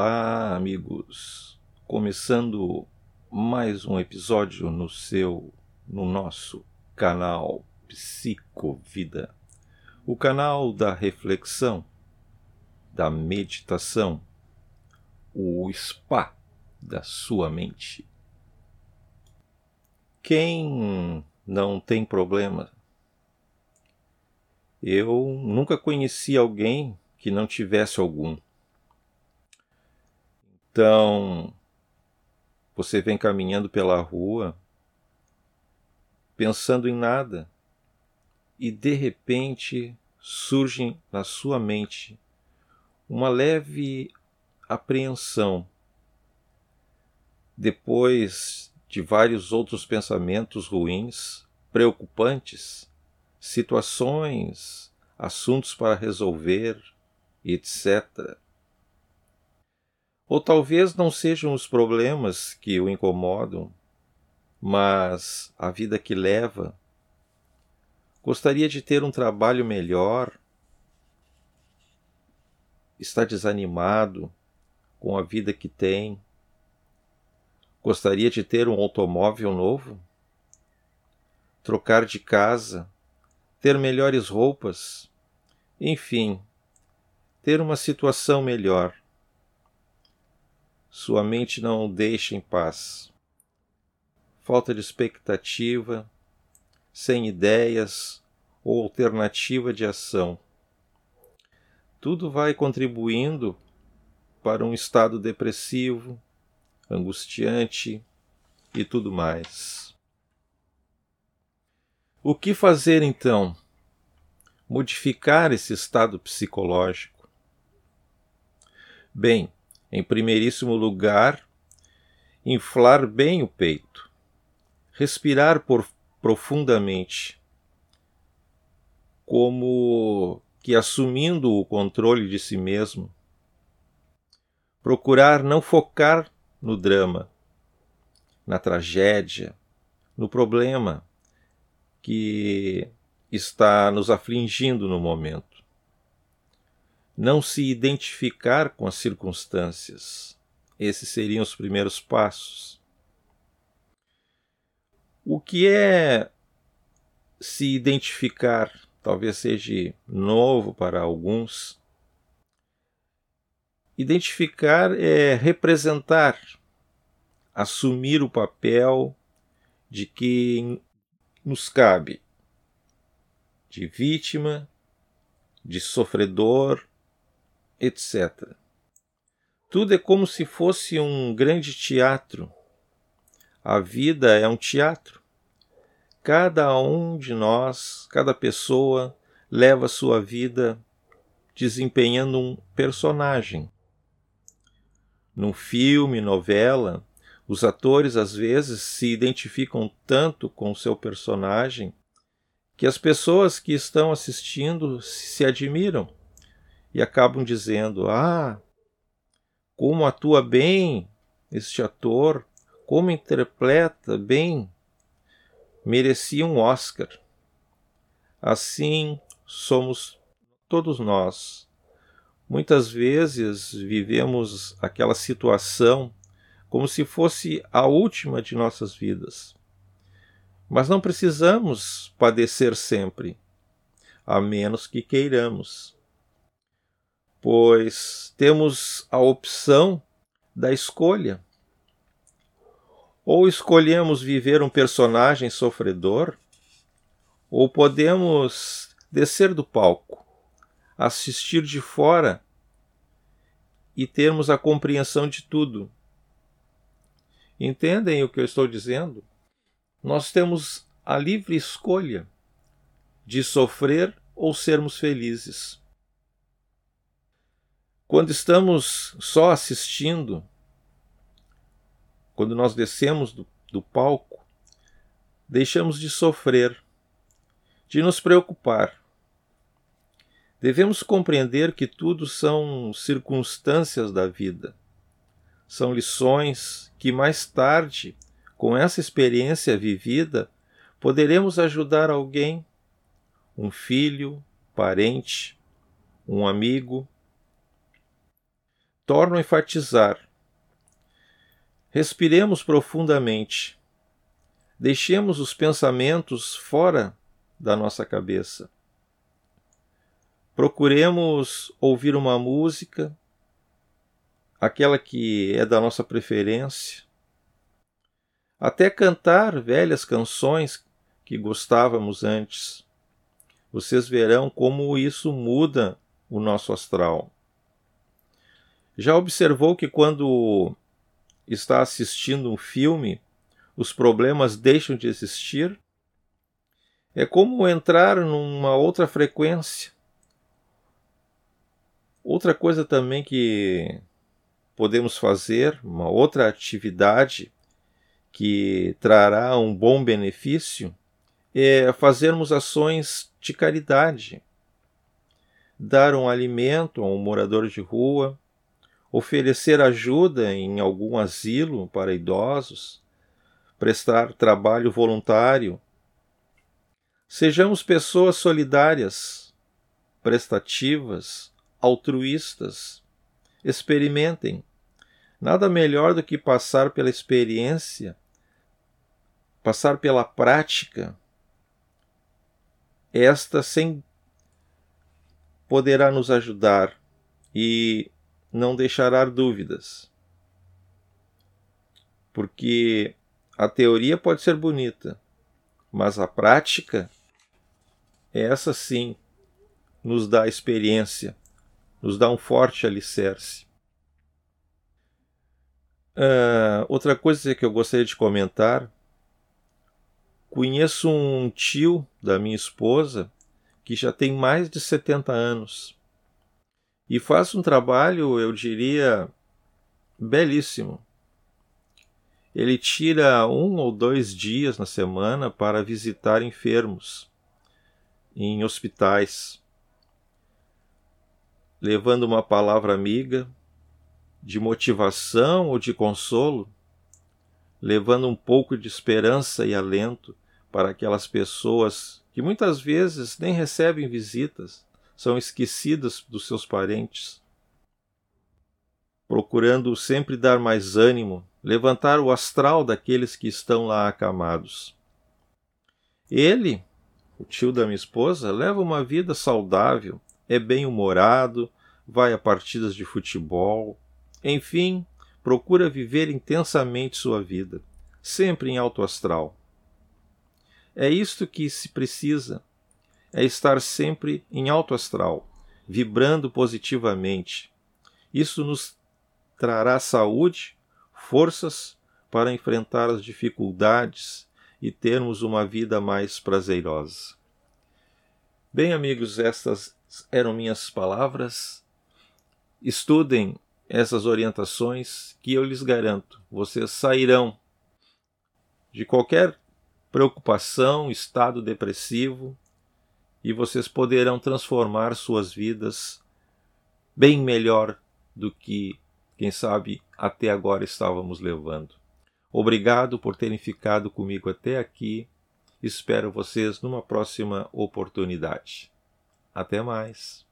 Olá, amigos. Começando mais um episódio no seu, no nosso canal Psicovida, o canal da reflexão, da meditação, o spa da sua mente. Quem não tem problema? Eu nunca conheci alguém que não tivesse algum. Então, você vem caminhando pela rua, pensando em nada, e de repente surge na sua mente uma leve apreensão. Depois de vários outros pensamentos ruins, preocupantes, situações, assuntos para resolver, etc. Ou talvez não sejam os problemas que o incomodam, mas a vida que leva. Gostaria de ter um trabalho melhor. Está desanimado com a vida que tem. Gostaria de ter um automóvel novo? Trocar de casa? Ter melhores roupas? Enfim, ter uma situação melhor. Sua mente não o deixa em paz. Falta de expectativa, sem ideias ou alternativa de ação. Tudo vai contribuindo para um estado depressivo, angustiante e tudo mais. O que fazer então? Modificar esse estado psicológico? Bem, em primeiríssimo lugar, inflar bem o peito, respirar profundamente, como que assumindo o controle de si mesmo, procurar não focar no drama, na tragédia, no problema que está nos afligindo no momento não se identificar com as circunstâncias. Esses seriam os primeiros passos. O que é se identificar? Talvez seja novo para alguns. Identificar é representar, assumir o papel de quem nos cabe, de vítima, de sofredor, etc. Tudo é como se fosse um grande teatro. A vida é um teatro. Cada um de nós, cada pessoa, leva sua vida desempenhando um personagem. Num filme, novela, os atores às vezes se identificam tanto com seu personagem que as pessoas que estão assistindo se admiram e acabam dizendo: Ah, como atua bem este ator, como interpreta bem, merecia um Oscar. Assim somos todos nós. Muitas vezes vivemos aquela situação como se fosse a última de nossas vidas. Mas não precisamos padecer sempre, a menos que queiramos pois temos a opção da escolha. Ou escolhemos viver um personagem sofredor, ou podemos descer do palco, assistir de fora e termos a compreensão de tudo. Entendem o que eu estou dizendo? Nós temos a livre escolha de sofrer ou sermos felizes. Quando estamos só assistindo, quando nós descemos do, do palco, deixamos de sofrer, de nos preocupar. Devemos compreender que tudo são circunstâncias da vida. São lições que mais tarde, com essa experiência vivida, poderemos ajudar alguém, um filho, parente, um amigo, torno a enfatizar. Respiremos profundamente. Deixemos os pensamentos fora da nossa cabeça. Procuremos ouvir uma música, aquela que é da nossa preferência, até cantar velhas canções que gostávamos antes. Vocês verão como isso muda o nosso astral. Já observou que quando está assistindo um filme, os problemas deixam de existir? É como entrar numa outra frequência. Outra coisa também que podemos fazer, uma outra atividade que trará um bom benefício, é fazermos ações de caridade. Dar um alimento a um morador de rua, oferecer ajuda em algum asilo para idosos, prestar trabalho voluntário. Sejamos pessoas solidárias, prestativas, altruístas. Experimentem. Nada melhor do que passar pela experiência, passar pela prática. Esta sem poderá nos ajudar e não deixará dúvidas. Porque a teoria pode ser bonita, mas a prática, essa sim, nos dá experiência, nos dá um forte alicerce. Uh, outra coisa que eu gostaria de comentar: conheço um tio da minha esposa que já tem mais de 70 anos e faz um trabalho, eu diria, belíssimo. Ele tira um ou dois dias na semana para visitar enfermos em hospitais, levando uma palavra amiga de motivação ou de consolo, levando um pouco de esperança e alento para aquelas pessoas que muitas vezes nem recebem visitas são esquecidas dos seus parentes, procurando sempre dar mais ânimo, levantar o astral daqueles que estão lá acamados. Ele, o tio da minha esposa, leva uma vida saudável, é bem-humorado, vai a partidas de futebol, enfim, procura viver intensamente sua vida, sempre em alto astral. É isto que se precisa é estar sempre em alto astral, vibrando positivamente. Isso nos trará saúde, forças para enfrentar as dificuldades e termos uma vida mais prazerosa. Bem, amigos, estas eram minhas palavras. Estudem essas orientações que eu lhes garanto, vocês sairão de qualquer preocupação, estado depressivo e vocês poderão transformar suas vidas bem melhor do que, quem sabe, até agora estávamos levando. Obrigado por terem ficado comigo até aqui. Espero vocês numa próxima oportunidade. Até mais.